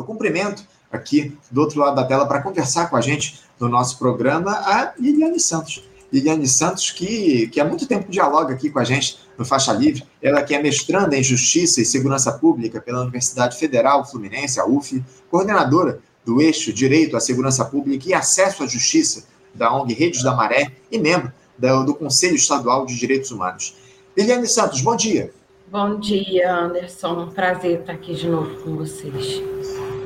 Eu cumprimento aqui do outro lado da tela para conversar com a gente no nosso programa a Liliane Santos. Liliane Santos, que, que há muito tempo dialoga aqui com a gente no Faixa Livre. Ela que é mestranda em Justiça e Segurança Pública pela Universidade Federal Fluminense, a UF, coordenadora do eixo Direito à Segurança Pública e Acesso à Justiça da ONG Redes da Maré e membro do, do Conselho Estadual de Direitos Humanos. Liliane Santos, bom dia. Bom dia, Anderson. Um prazer estar aqui de novo com vocês.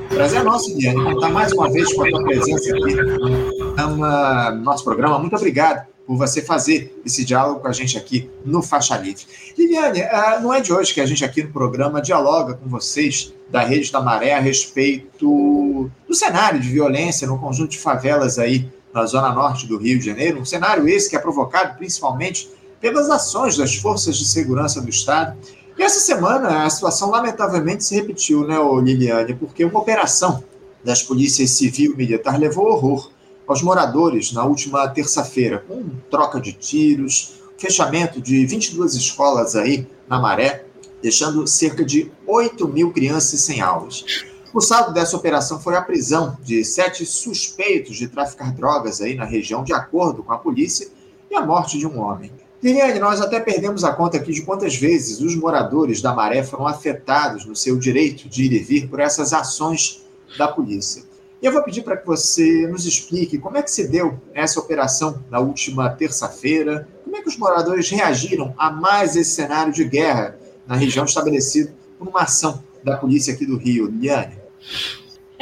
Prazer é nosso, Liliane, contar mais uma vez com a tua presença aqui no nosso programa. Muito obrigado por você fazer esse diálogo com a gente aqui no Faixa Livre. Liliane, ah, não é de hoje que a gente aqui no programa dialoga com vocês da Rede da Maré a respeito do cenário de violência no conjunto de favelas aí na zona norte do Rio de Janeiro, um cenário esse que é provocado principalmente pelas ações das forças de segurança do Estado. E essa semana a situação lamentavelmente se repetiu, né, Liliane, porque uma operação das polícias civil e militar levou horror aos moradores na última terça-feira, com troca de tiros, fechamento de 22 escolas aí na Maré, deixando cerca de 8 mil crianças sem aulas. O saldo dessa operação foi a prisão de sete suspeitos de traficar drogas aí na região, de acordo com a polícia, e a morte de um homem. Liliane, nós até perdemos a conta aqui de quantas vezes os moradores da Maré foram afetados no seu direito de ir e vir por essas ações da polícia. E eu vou pedir para que você nos explique como é que se deu essa operação na última terça-feira, como é que os moradores reagiram a mais esse cenário de guerra na região estabelecido por uma ação da polícia aqui do Rio. Liliane?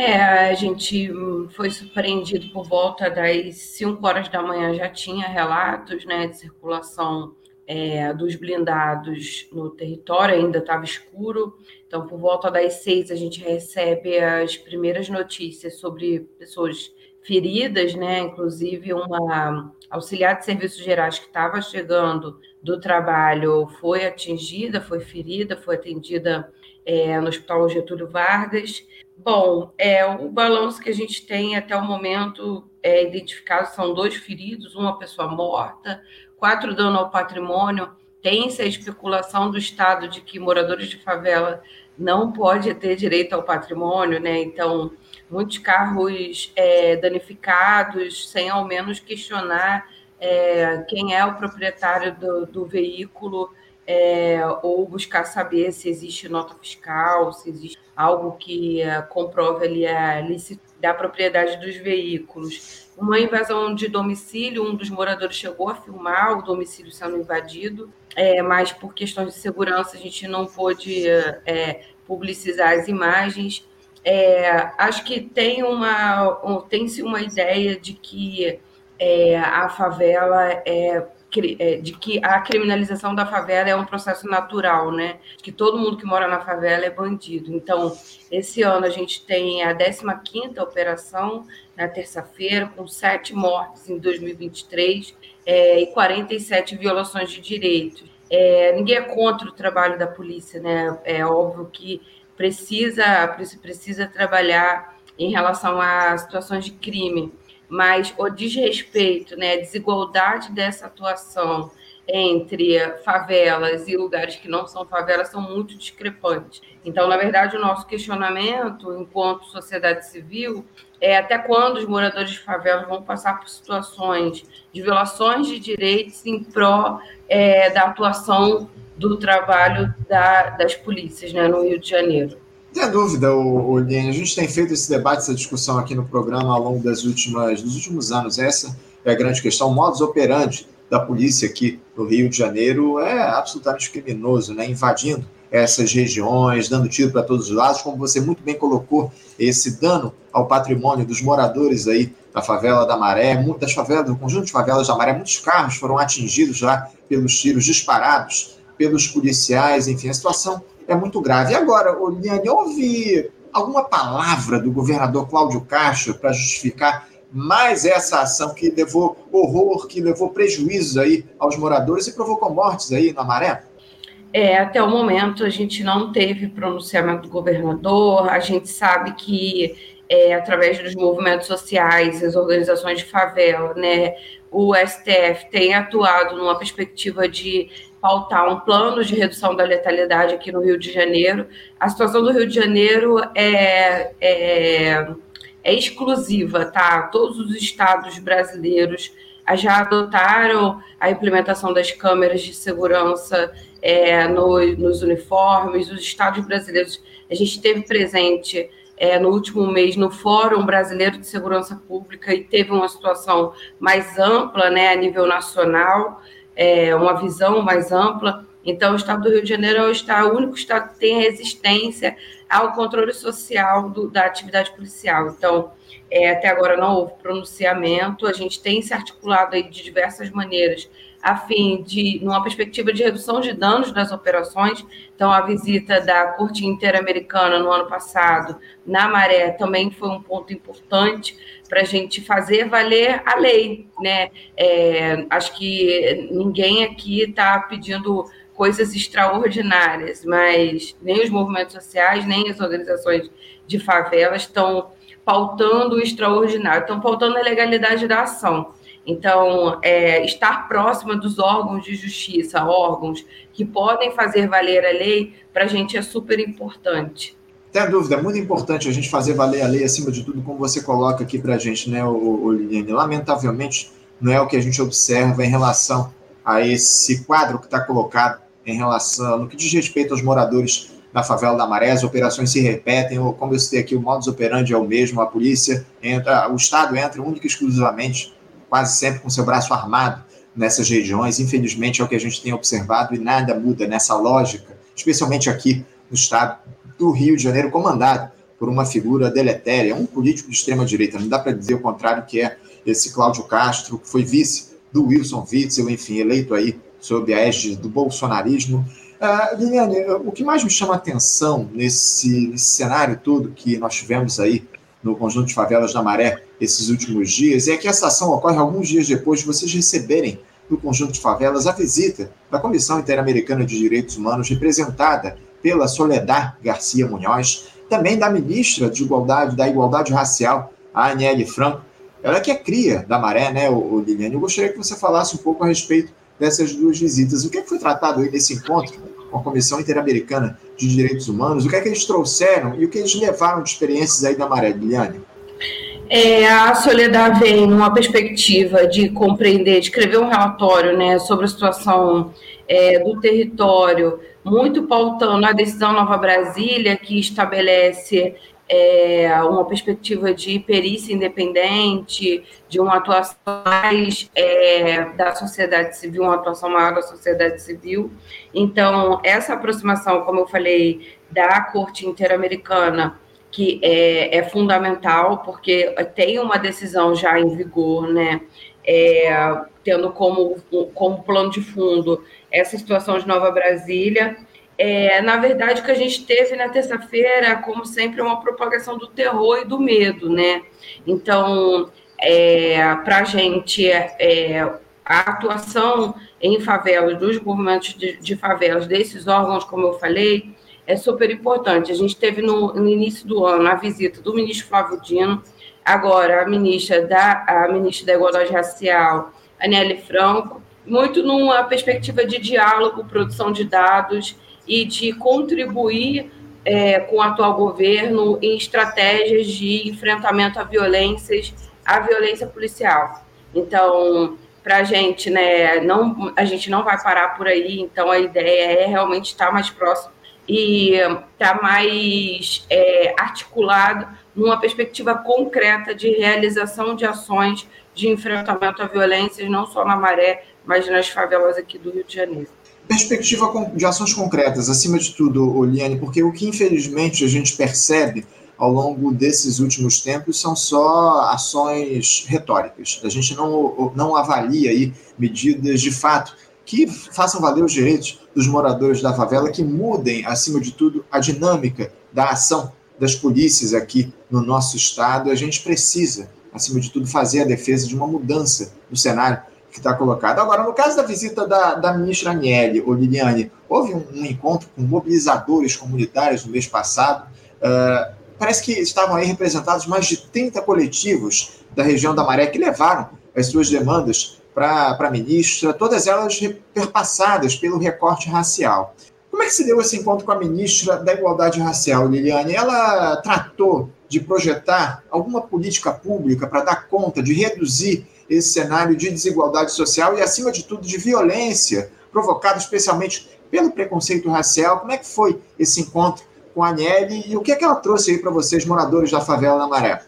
É, a gente foi surpreendido por volta das 5 horas da manhã, já tinha relatos né, de circulação é, dos blindados no território, ainda estava escuro. Então, por volta das seis, a gente recebe as primeiras notícias sobre pessoas feridas, né? Inclusive, uma auxiliar de serviços gerais que estava chegando do trabalho foi atingida, foi ferida, foi atendida é, no Hospital Getúlio Vargas. Bom, é, o balanço que a gente tem até o momento é identificado são dois feridos, uma pessoa morta, quatro danos ao patrimônio. Tem-se a especulação do Estado de que moradores de favela não pode ter direito ao patrimônio, né? Então, muitos carros é, danificados, sem ao menos questionar é, quem é o proprietário do, do veículo é, ou buscar saber se existe nota fiscal, se existe algo que é, comprove ali a licitude da propriedade dos veículos. Uma invasão de domicílio, um dos moradores chegou a filmar o domicílio sendo invadido, é, mas por questões de segurança a gente não pôde é, publicizar as imagens. É, acho que tem uma tem-se uma ideia de que é, a favela é, de que a criminalização da favela é um processo natural, né? Que todo mundo que mora na favela é bandido. Então, esse ano a gente tem a 15ª operação na terça-feira, com sete mortes em 2023 é, e 47 violações de direitos. É, ninguém é contra o trabalho da polícia, né? É óbvio que precisa, precisa trabalhar em relação a situações de crime, mas o desrespeito, né, a desigualdade dessa atuação entre favelas e lugares que não são favelas são muito discrepantes. Então, na verdade, o nosso questionamento, enquanto sociedade civil, é até quando os moradores de favelas vão passar por situações de violações de direitos em pró é, da atuação do trabalho da, das polícias né, no Rio de Janeiro. Tem dúvida, o, A gente tem feito esse debate, essa discussão aqui no programa ao longo das últimas, dos últimos anos. Essa é a grande questão. O modus operandi da polícia aqui no Rio de Janeiro é absolutamente criminoso, né? invadindo essas regiões, dando tiro para todos os lados, como você muito bem colocou, esse dano ao patrimônio dos moradores aí da favela da Maré, das favelas, do conjunto de favelas da Maré, muitos carros foram atingidos já pelos tiros disparados pelos policiais, enfim, a situação é muito grave. E agora, Oliane, houve alguma palavra do governador Cláudio Castro para justificar mais essa ação que levou horror, que levou prejuízos aí aos moradores e provocou mortes aí na Maré? É, até o momento a gente não teve pronunciamento do governador, a gente sabe que é, através dos movimentos sociais, as organizações de favela, né, o STF tem atuado numa perspectiva de pautar um plano de redução da letalidade aqui no Rio de Janeiro. A situação do Rio de Janeiro é, é, é exclusiva, tá? Todos os estados brasileiros já adotaram a implementação das câmeras de segurança é, no, nos uniformes, os estados brasileiros. A gente teve presente é, no último mês no Fórum Brasileiro de Segurança Pública e teve uma situação mais ampla, né, a nível nacional, é, uma visão mais ampla. Então, o Estado do Rio de Janeiro é o, estado, o único estado que tem resistência ao controle social do, da atividade policial. Então, é, até agora não houve pronunciamento, a gente tem se articulado aí de diversas maneiras a fim de, numa perspectiva de redução de danos das operações. Então, a visita da Corte Interamericana no ano passado, na Maré, também foi um ponto importante para a gente fazer valer a lei. Né? É, acho que ninguém aqui está pedindo coisas extraordinárias, mas nem os movimentos sociais, nem as organizações de favelas estão pautando o extraordinário, estão pautando a legalidade da ação. Então, é, estar próxima dos órgãos de justiça, órgãos que podem fazer valer a lei, para a gente é super importante. Tem dúvida, é muito importante a gente fazer valer a lei, acima de tudo, como você coloca aqui para a gente, né, Liliane? Lamentavelmente, não é o que a gente observa em relação a esse quadro que está colocado em relação, no que diz respeito aos moradores da favela da Maré, as operações se repetem, ou como eu citei aqui, o modus operandi é o mesmo, a polícia entra, o Estado entra única e exclusivamente quase sempre com seu braço armado nessas regiões. Infelizmente, é o que a gente tem observado e nada muda nessa lógica, especialmente aqui no estado do Rio de Janeiro, comandado por uma figura deletéria, um político de extrema-direita. Não dá para dizer o contrário, que é esse Cláudio Castro, que foi vice do Wilson Witzel, enfim, eleito aí sob a égide do bolsonarismo. Uh, Liliane, o que mais me chama atenção nesse, nesse cenário todo que nós tivemos aí no conjunto de favelas da Maré esses últimos dias, é que essa ação ocorre alguns dias depois de vocês receberem no conjunto de favelas a visita da Comissão Interamericana de Direitos Humanos, representada pela Soledad Garcia Munhoz, também da ministra de Igualdade, da Igualdade Racial, a Aniele Franco, ela que é cria da Maré, né, Liliane? Eu gostaria que você falasse um pouco a respeito dessas duas visitas. O que, é que foi tratado aí nesse encontro com a Comissão Interamericana de Direitos Humanos? O que é que eles trouxeram e o que eles levaram de experiências aí da Maré, Liliane? É, a Soledad vem numa perspectiva de compreender, de escrever um relatório né, sobre a situação é, do território, muito pautando a decisão Nova Brasília, que estabelece é, uma perspectiva de perícia independente, de uma atuação mais é, da sociedade civil, uma atuação maior da sociedade civil. Então, essa aproximação, como eu falei, da Corte Interamericana, que é, é fundamental, porque tem uma decisão já em vigor, né? É, tendo como, como plano de fundo essa situação de Nova Brasília é, na verdade, o que a gente teve na terça-feira, como sempre, é uma propagação do terror e do medo, né? Então, é, para a gente, é, a atuação em favelas, dos movimentos de, de, favelas, desses órgãos, como eu falei, é super importante. A gente teve no, no, início do ano a visita do ministro Flávio Dino, agora a ministra da, a ministra da Igualdade Racial, Aniele Franco, muito numa perspectiva de diálogo, produção de dados e de contribuir é, com o atual governo em estratégias de enfrentamento a violências, à violência policial. Então, para a gente, né, não, a gente não vai parar por aí, então a ideia é realmente estar mais próximo e estar mais é, articulado numa perspectiva concreta de realização de ações de enfrentamento a violências, não só na Maré, mas nas favelas aqui do Rio de Janeiro perspectiva de ações concretas, acima de tudo, Oliane, porque o que infelizmente a gente percebe ao longo desses últimos tempos são só ações retóricas. A gente não, não avalia aí medidas de fato que façam valer os direitos dos moradores da favela, que mudem, acima de tudo, a dinâmica da ação das polícias aqui no nosso estado. A gente precisa, acima de tudo, fazer a defesa de uma mudança no cenário que está colocado. Agora, no caso da visita da, da ministra Aniele, ou Liliane, houve um, um, encontro com mobilizadores comunitários no mês passado. Uh, parece que estavam aí representados mais de 30 coletivos da região da Maré que levaram as suas demandas para a ministra, todas elas perpassadas pelo recorte racial. Como é que se deu esse encontro com a ministra da Igualdade Racial, Liliane? Ela tratou de projetar alguma política pública para dar conta de reduzir esse cenário de desigualdade social e, acima de tudo, de violência provocada especialmente pelo preconceito racial. Como é que foi esse encontro com a Aniele e o que, é que ela trouxe aí para vocês, moradores da favela da Maré?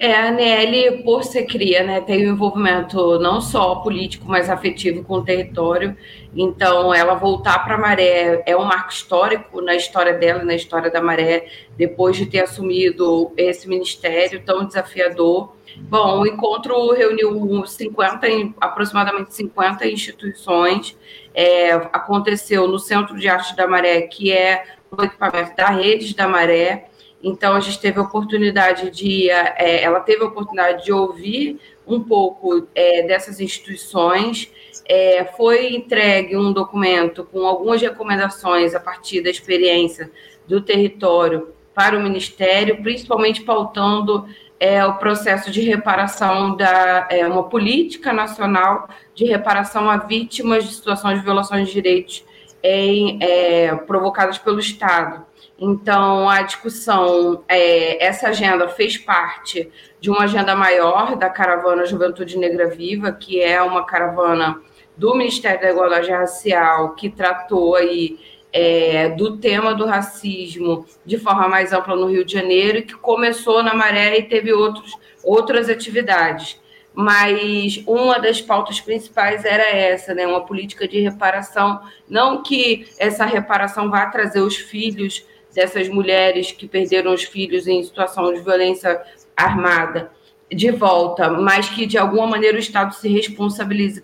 É, a Nelly, por ser cria, né, tem um envolvimento não só político, mas afetivo com o território. Então, ela voltar para a Maré é um marco histórico na história dela, na história da Maré, depois de ter assumido esse ministério tão desafiador. Bom, o encontro reuniu 50, aproximadamente 50 instituições. É, aconteceu no Centro de Arte da Maré, que é o equipamento da Redes da Maré então a gente teve a oportunidade de, é, ela teve a oportunidade de ouvir um pouco é, dessas instituições. É, foi entregue um documento com algumas recomendações a partir da experiência do território para o Ministério, principalmente pautando é, o processo de reparação da é, uma política nacional de reparação a vítimas de situações de violações de direitos em, é, provocadas pelo Estado. Então, a discussão, é, essa agenda fez parte de uma agenda maior da Caravana Juventude Negra Viva, que é uma caravana do Ministério da Igualdade Racial, que tratou aí é, do tema do racismo de forma mais ampla no Rio de Janeiro, que começou na Maré e teve outros, outras atividades. Mas uma das pautas principais era essa, né? uma política de reparação. Não que essa reparação vá trazer os filhos dessas mulheres que perderam os filhos em situação de violência armada de volta, mas que de alguma maneira o Estado se responsabilize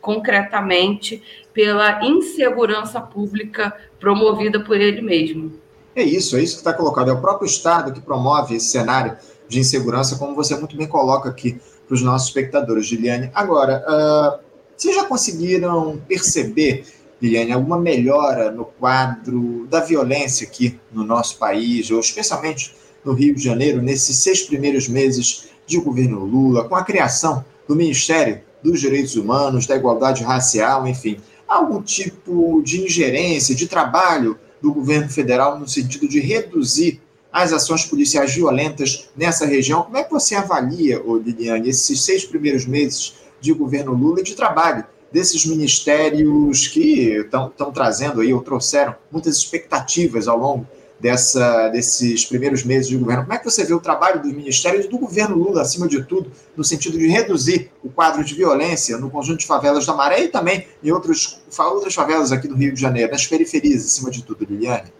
concretamente pela insegurança pública promovida por ele mesmo. É isso, é isso que está colocado. É o próprio Estado que promove esse cenário de insegurança, como você muito bem coloca aqui para os nossos espectadores, Juliane. Agora, uh, vocês já conseguiram perceber Liliane, alguma melhora no quadro da violência aqui no nosso país, ou especialmente no Rio de Janeiro, nesses seis primeiros meses de governo Lula, com a criação do Ministério dos Direitos Humanos, da Igualdade Racial, enfim, algum tipo de ingerência, de trabalho do governo federal no sentido de reduzir as ações policiais violentas nessa região. Como é que você avalia, Liliane, esses seis primeiros meses de governo Lula e de trabalho desses ministérios que estão trazendo aí, ou trouxeram muitas expectativas ao longo dessa, desses primeiros meses de governo. Como é que você vê o trabalho dos ministérios e do governo Lula, acima de tudo, no sentido de reduzir o quadro de violência no conjunto de favelas da Maré e também em outros, outras favelas aqui do Rio de Janeiro, nas periferias, acima de tudo, Liliane?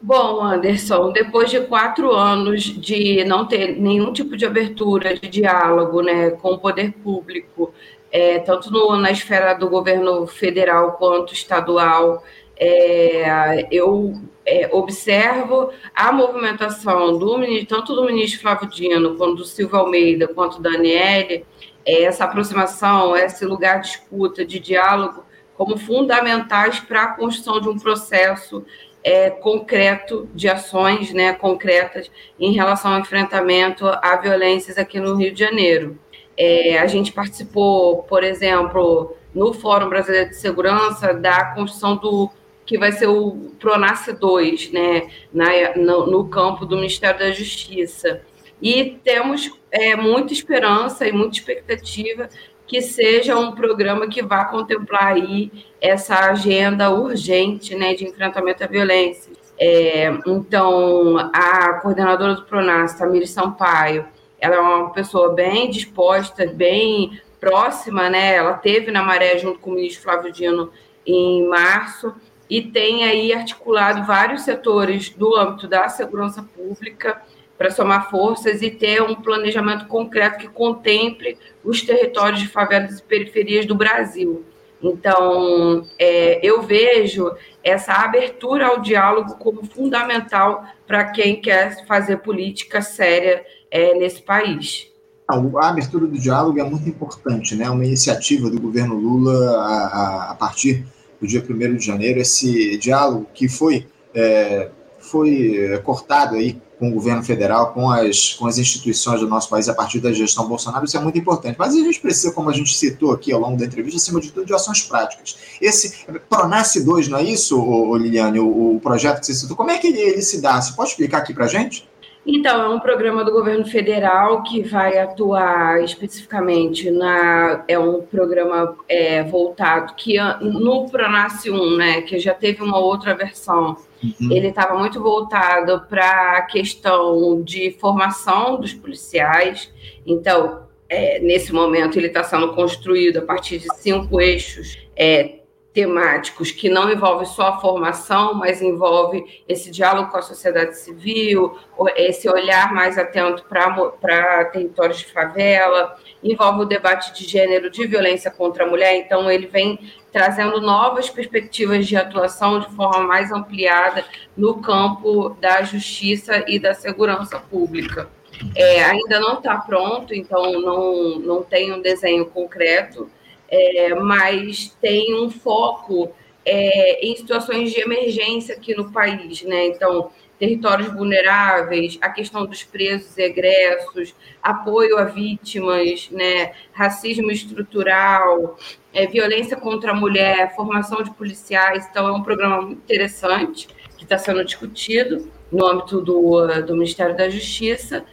Bom, Anderson, depois de quatro anos de não ter nenhum tipo de abertura de diálogo né, com o poder público, é, tanto no, na esfera do governo federal quanto estadual, é, eu é, observo a movimentação do tanto do ministro Flávio Dino, quanto do Silvio Almeida, quanto da Daniele, é, essa aproximação, esse lugar de escuta, de diálogo, como fundamentais para a construção de um processo é, concreto de ações né, concretas em relação ao enfrentamento a violências aqui no Rio de Janeiro. É, a gente participou, por exemplo, no Fórum Brasileiro de Segurança, da construção do que vai ser o Pronace 2, né, na, no, no, campo do Ministério da Justiça. E temos é, muita esperança e muita expectativa que seja um programa que vá contemplar aí essa agenda urgente né, de enfrentamento à violência. É, então, a coordenadora do Pronas, Tamiri Sampaio, ela é uma pessoa bem disposta, bem próxima, né? Ela teve na Maré junto com o ministro Flávio Dino em março e tem aí articulado vários setores do âmbito da segurança pública para somar forças e ter um planejamento concreto que contemple os territórios de favelas e periferias do Brasil. Então, é, eu vejo essa abertura ao diálogo como fundamental para quem quer fazer política séria é, nesse país. A abertura do diálogo é muito importante, né? Uma iniciativa do governo Lula a, a partir do dia 1 de janeiro, esse diálogo que foi, é, foi cortado aí com o governo federal, com as, com as instituições do nosso país a partir da gestão Bolsonaro, isso é muito importante. Mas a gente precisa, como a gente citou aqui ao longo da entrevista, acima de tudo, de ações práticas. Esse Pronace 2, não é isso, Liliane, o, o projeto que você citou? Como é que ele, ele se dá? Você pode explicar aqui para a gente? Então, é um programa do governo federal que vai atuar especificamente na. É um programa é, voltado que no Pronace 1, né, que já teve uma outra versão, uhum. ele estava muito voltado para a questão de formação dos policiais. Então, é, nesse momento, ele está sendo construído a partir de cinco eixos. É, temáticos que não envolve só a formação, mas envolve esse diálogo com a sociedade civil, esse olhar mais atento para territórios de favela, envolve o debate de gênero, de violência contra a mulher, então ele vem trazendo novas perspectivas de atuação de forma mais ampliada no campo da justiça e da segurança pública. É, ainda não está pronto, então não, não tem um desenho concreto, é, mas tem um foco é, em situações de emergência aqui no país, né? Então, territórios vulneráveis, a questão dos presos e egressos, apoio a vítimas, né? racismo estrutural, é, violência contra a mulher, formação de policiais. Então, é um programa muito interessante que está sendo discutido no âmbito do, do Ministério da Justiça.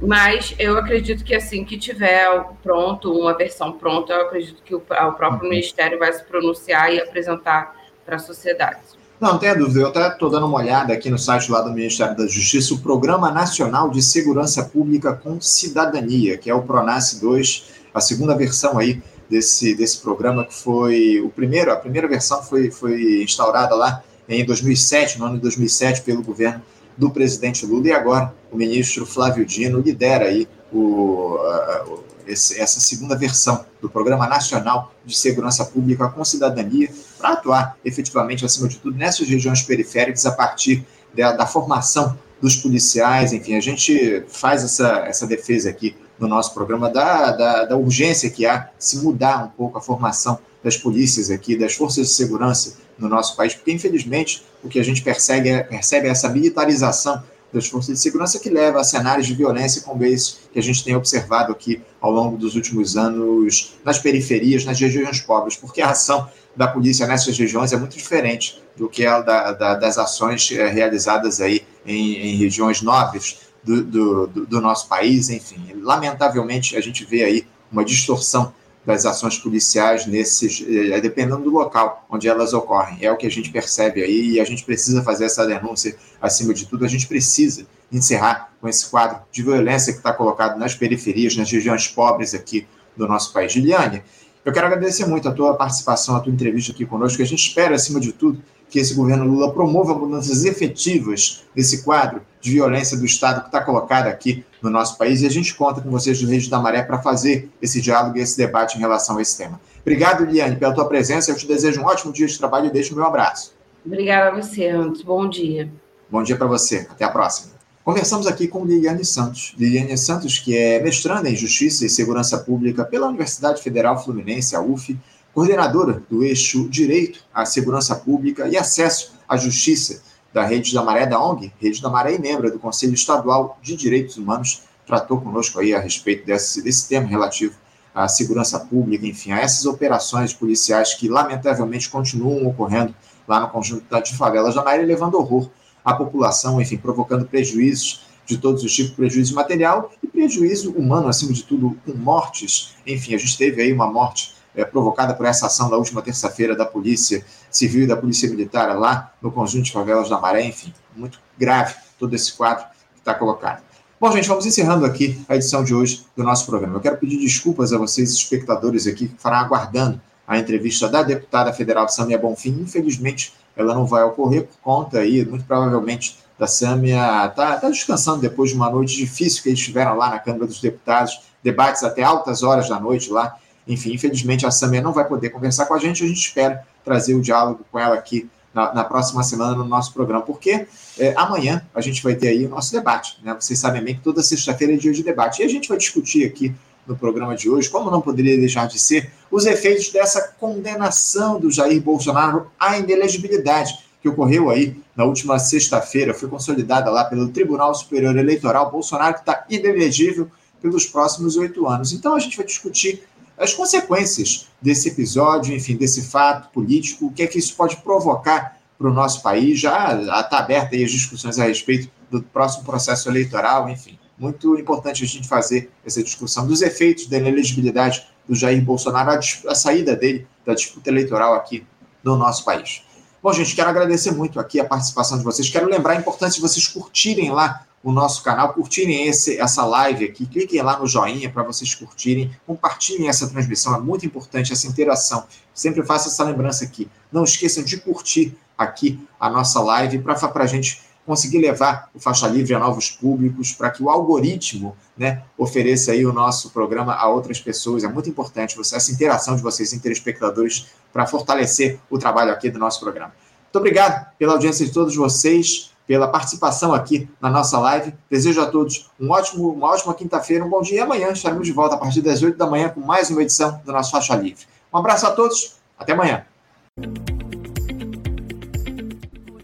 Mas eu acredito que assim que tiver pronto, uma versão pronta, eu acredito que o, o próprio. Ministério vai se pronunciar e apresentar para a sociedade. Não, não tenha dúvida. Eu estou dando uma olhada aqui no site lá do Ministério da Justiça, o Programa Nacional de Segurança Pública com Cidadania, que é o PRONASSE 2, a segunda versão aí desse, desse programa, que foi o primeiro, a primeira versão foi, foi instaurada lá em 2007, no ano de 2007, pelo governo do presidente Lula, e agora o ministro Flávio Dino lidera aí o, uh, essa segunda versão do Programa Nacional de Segurança Pública com Cidadania, para atuar efetivamente, acima de tudo, nessas regiões periféricas, a partir da, da formação dos policiais, enfim, a gente faz essa, essa defesa aqui no nosso programa da, da, da urgência que há se mudar um pouco a formação das polícias aqui, das forças de segurança no nosso país, porque infelizmente o que a gente percebe é, percebe é essa militarização das forças de segurança que leva a cenários de violência como esse que a gente tem observado aqui ao longo dos últimos anos nas periferias, nas regiões pobres, porque a ação da polícia nessas regiões é muito diferente do que a da, da, das ações eh, realizadas aí em, em regiões nobres do, do, do nosso país, enfim. Lamentavelmente, a gente vê aí uma distorção das ações policiais nesses, eh, dependendo do local onde elas ocorrem. É o que a gente percebe aí e a gente precisa fazer essa denúncia. Acima de tudo, a gente precisa encerrar com esse quadro de violência que está colocado nas periferias, nas regiões pobres aqui do nosso país. Giliane, eu quero agradecer muito a tua participação, a tua entrevista aqui conosco. A gente espera, acima de tudo, que esse governo Lula promova mudanças efetivas nesse quadro de violência do Estado que está colocado aqui no nosso país e a gente conta com vocês do Rede da Maré para fazer esse diálogo e esse debate em relação a esse tema. Obrigado, Liane, pela tua presença. Eu te desejo um ótimo dia de trabalho e deixo o meu abraço. Obrigada a você, Antes. Bom dia. Bom dia para você. Até a próxima. Conversamos aqui com Liliane Santos. Liliane Santos, que é mestranda em Justiça e Segurança Pública pela Universidade Federal Fluminense, a UF, coordenadora do eixo Direito à Segurança Pública e Acesso à Justiça da Rede da Maré da ONG, Rede da Maré e membro do Conselho Estadual de Direitos Humanos, tratou conosco aí a respeito desse, desse tema relativo à segurança pública, enfim, a essas operações policiais que lamentavelmente continuam ocorrendo lá no conjunto de favelas da Maré, levando horror à população, enfim, provocando prejuízos de todos os tipos, prejuízo material e prejuízo humano, acima de tudo, com mortes. Enfim, a gente teve aí uma morte é, provocada por essa ação da última terça-feira da Polícia Civil e da Polícia Militar lá no conjunto de favelas da Maré, enfim, muito grave todo esse quadro que está colocado. Bom, gente, vamos encerrando aqui a edição de hoje do nosso programa. Eu quero pedir desculpas a vocês, espectadores aqui, que farão aguardando a entrevista da deputada federal Samia Bonfim. Infelizmente, ela não vai ocorrer por conta aí, muito provavelmente, da Samia está tá descansando depois de uma noite difícil que eles tiveram lá na Câmara dos Deputados, debates até altas horas da noite lá, enfim, infelizmente a Samia não vai poder conversar com a gente, a gente espera trazer o diálogo com ela aqui na, na próxima semana no nosso programa, porque é, amanhã a gente vai ter aí o nosso debate, né? Vocês sabem bem que toda sexta-feira é dia de debate, e a gente vai discutir aqui no programa de hoje, como não poderia deixar de ser, os efeitos dessa condenação do Jair Bolsonaro à inelegibilidade, que ocorreu aí na última sexta-feira, foi consolidada lá pelo Tribunal Superior Eleitoral, Bolsonaro que está inelegível pelos próximos oito anos. Então a gente vai discutir as consequências desse episódio, enfim, desse fato político, o que é que isso pode provocar para o nosso país. Já está aberta aí as discussões a respeito do próximo processo eleitoral, enfim. Muito importante a gente fazer essa discussão dos efeitos da inelegibilidade do Jair Bolsonaro, a, a saída dele da disputa eleitoral aqui no nosso país. Bom, gente, quero agradecer muito aqui a participação de vocês. Quero lembrar a importância de vocês curtirem lá o nosso canal, curtirem esse, essa live aqui, cliquem lá no joinha para vocês curtirem, compartilhem essa transmissão, é muito importante essa interação. Sempre faço essa lembrança aqui. Não esqueçam de curtir aqui a nossa live para a gente conseguir levar o Faixa Livre a novos públicos, para que o algoritmo né, ofereça aí o nosso programa a outras pessoas. É muito importante você, essa interação de vocês, telespectadores, para fortalecer o trabalho aqui do nosso programa. Muito obrigado pela audiência de todos vocês, pela participação aqui na nossa live. Desejo a todos um ótimo, uma ótima quinta-feira, um bom dia e amanhã estaremos de volta a partir das 8 da manhã com mais uma edição do nosso Faixa Livre. Um abraço a todos, até amanhã.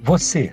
Você,